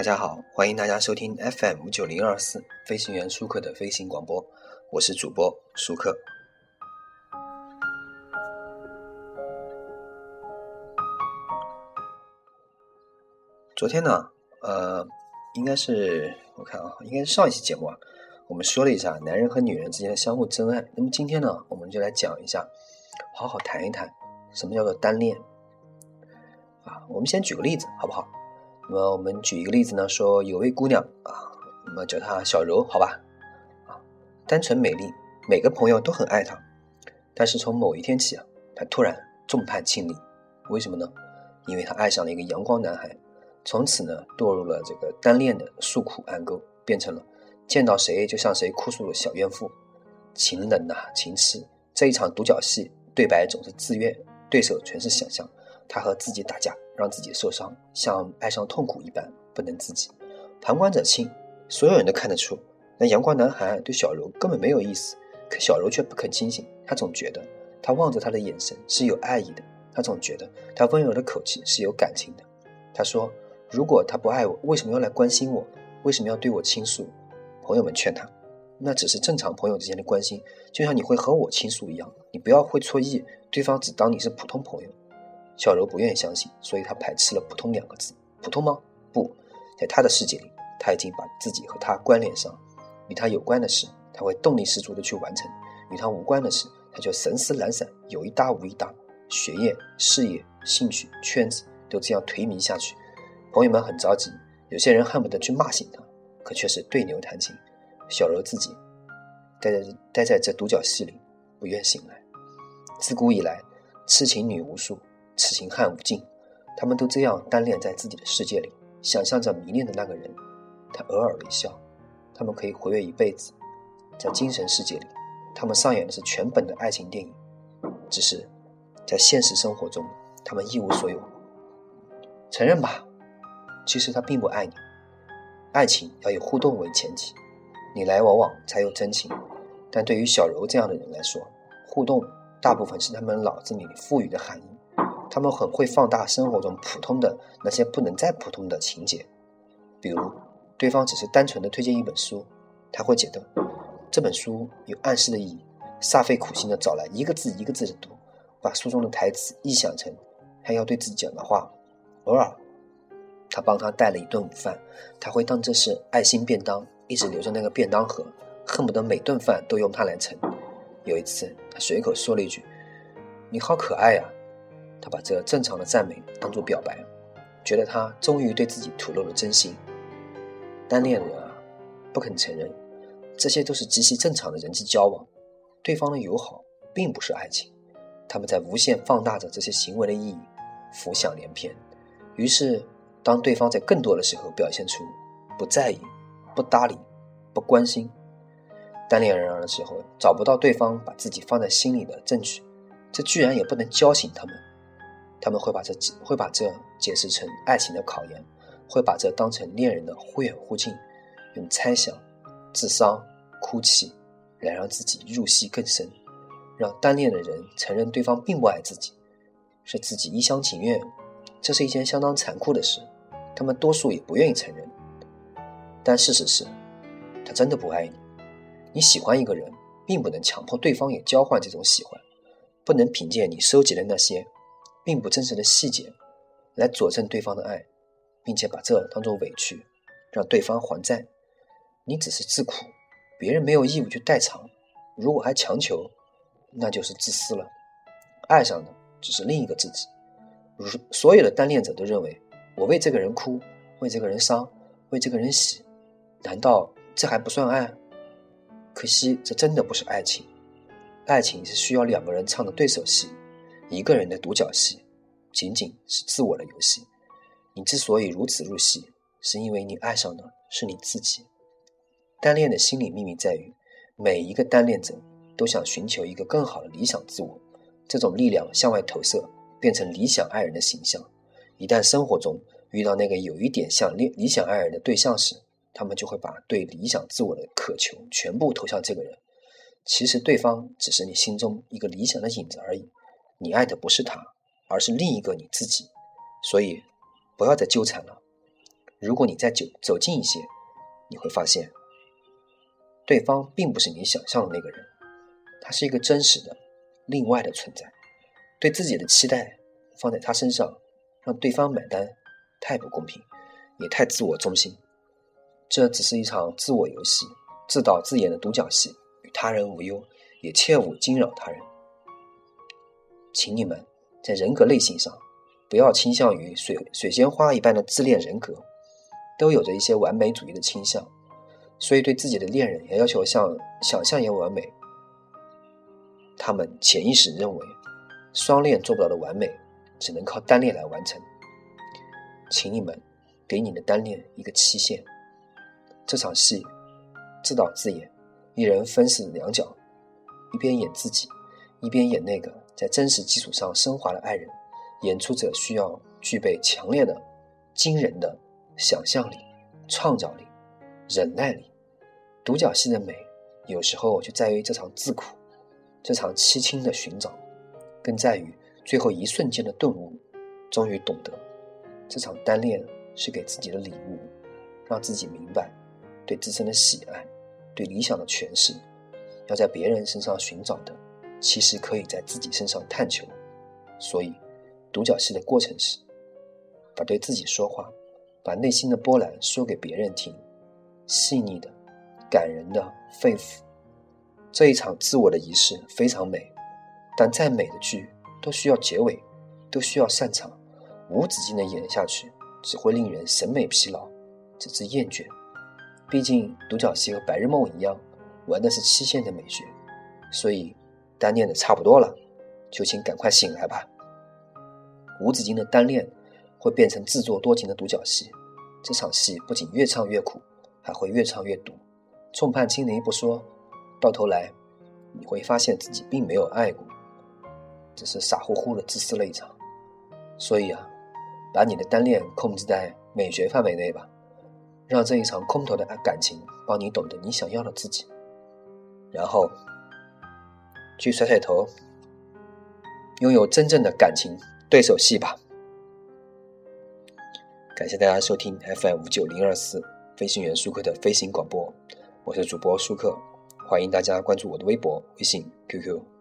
大家好，欢迎大家收听 FM 九零二四飞行员舒克的飞行广播，我是主播舒克。昨天呢，呃，应该是我看啊，应该是上一期节目啊，我们说了一下男人和女人之间的相互真爱。那么今天呢，我们就来讲一下，好好谈一谈什么叫做单恋啊。我们先举个例子，好不好？那么我们举一个例子呢，说有位姑娘啊，那么叫她小柔，好吧？啊，单纯美丽，每个朋友都很爱她。但是从某一天起啊，她突然众叛亲离，为什么呢？因为她爱上了一个阳光男孩，从此呢堕入了这个单恋的诉苦暗沟，变成了见到谁就向谁哭诉的小怨妇。情冷呐，情痴，这一场独角戏，对白总是自愿，对手全是想象。她和自己打架。让自己受伤，像爱上痛苦一般不能自己。旁观者清，所有人都看得出，那阳光男孩对小柔根本没有意思。可小柔却不肯清醒，她总觉得他望着她的眼神是有爱意的，她总觉得他温柔的口气是有感情的。她说：“如果他不爱我，为什么要来关心我？为什么要对我倾诉？”朋友们劝他：“那只是正常朋友之间的关心，就像你会和我倾诉一样，你不要会错意，对方只当你是普通朋友。”小柔不愿意相信，所以她排斥了“普通”两个字。普通吗？不，在他的世界里，他已经把自己和他关联上。与他有关的事，他会动力十足的去完成；与他无关的事，他就神思懒散，有一搭无一搭。学业、事业、兴趣、圈子都这样颓靡下去，朋友们很着急，有些人恨不得去骂醒他，可却是对牛弹琴。小柔自己待在待在这独角戏里，不愿醒来。自古以来，痴情女无数。痴情汉无尽，他们都这样单恋在自己的世界里，想象着迷恋的那个人。他偶尔微笑，他们可以活跃一辈子。在精神世界里，他们上演的是全本的爱情电影。只是在现实生活中，他们一无所有。承认吧，其实他并不爱你。爱情要以互动为前提，你来我往才有真情。但对于小柔这样的人来说，互动大部分是他们脑子里赋予的含义。他们很会放大生活中普通的那些不能再普通的情节，比如对方只是单纯的推荐一本书，他会觉得这本书有暗示的意义，煞费苦心的找来一个字一个字的读，把书中的台词臆想成他要对自己讲的话。偶尔，他帮他带了一顿午饭，他会当这是爱心便当，一直留着那个便当盒，恨不得每顿饭都用它来盛。有一次，他随口说了一句：“你好可爱呀。”他把这正常的赞美当作表白，觉得他终于对自己吐露了真心。单恋人啊，不肯承认，这些都是极其正常的人际交往。对方的友好并不是爱情，他们在无限放大着这些行为的意义，浮想联翩。于是，当对方在更多的时候表现出不在意、不搭理、不关心，单恋人儿的时候找不到对方把自己放在心里的证据，这居然也不能叫醒他们。他们会把这解会把这解释成爱情的考验，会把这当成恋人的忽远忽近，用猜想、自伤、哭泣来让自己入戏更深，让单恋的人承认对方并不爱自己，是自己一厢情愿。这是一件相当残酷的事，他们多数也不愿意承认。但事实是，他真的不爱你。你喜欢一个人，并不能强迫对方也交换这种喜欢，不能凭借你收集的那些。并不真实的细节，来佐证对方的爱，并且把这当做委屈，让对方还债。你只是自苦，别人没有义务去代偿。如果还强求，那就是自私了。爱上的只是另一个自己。如所有的单恋者都认为，我为这个人哭，为这个人伤，为这个人喜，难道这还不算爱？可惜，这真的不是爱情。爱情是需要两个人唱的对手戏。一个人的独角戏，仅仅是自我的游戏。你之所以如此入戏，是因为你爱上的是你自己。单恋的心理秘密在于，每一个单恋者都想寻求一个更好的理想自我，这种力量向外投射，变成理想爱人的形象。一旦生活中遇到那个有一点像恋理想爱人的对象时，他们就会把对理想自我的渴求全部投向这个人。其实，对方只是你心中一个理想的影子而已。你爱的不是他，而是另一个你自己，所以不要再纠缠了。如果你再走走近一些，你会发现，对方并不是你想象的那个人，他是一个真实的、另外的存在。对自己的期待放在他身上，让对方买单，太不公平，也太自我中心。这只是一场自我游戏，自导自演的独角戏，与他人无忧，也切勿惊扰他人。请你们在人格类型上，不要倾向于水水仙花一般的自恋人格，都有着一些完美主义的倾向，所以对自己的恋人也要求像想象一样完美。他们潜意识认为。双恋做不到的完美，只能靠单恋来完成。请你们给你的单恋一个期限。这场戏自导自演，一人分饰两角，一边演自己，一边演那个在真实基础上升华的爱人。演出者需要具备强烈的、惊人的想象力、创造力、忍耐力。独角戏的美，有时候就在于这场自苦，这场凄清的寻找。更在于最后一瞬间的顿悟，终于懂得，这场单恋是给自己的礼物，让自己明白，对自身的喜爱，对理想的诠释，要在别人身上寻找的，其实可以在自己身上探求。所以，独角戏的过程是，把对自己说话，把内心的波澜说给别人听，细腻的、感人的、肺腑。这一场自我的仪式非常美。但再美的剧都需要结尾，都需要散场，无止境的演下去，只会令人审美疲劳，直至厌倦。毕竟独角戏和白日梦一样，玩的是期限的美学，所以单恋的差不多了，就请赶快醒来吧。无止境的单恋会变成自作多情的独角戏，这场戏不仅越唱越苦，还会越唱越毒。众叛亲离不说，到头来你会发现自己并没有爱过。只是傻乎乎的自私了一场，所以啊，把你的单恋控制在美学范围内吧，让这一场空头的感情帮你懂得你想要的自己，然后去甩甩头，拥有真正的感情对手戏吧。感谢大家收听 FM 五九零二四飞行员舒克的飞行广播，我是主播舒克，欢迎大家关注我的微博、微信、QQ。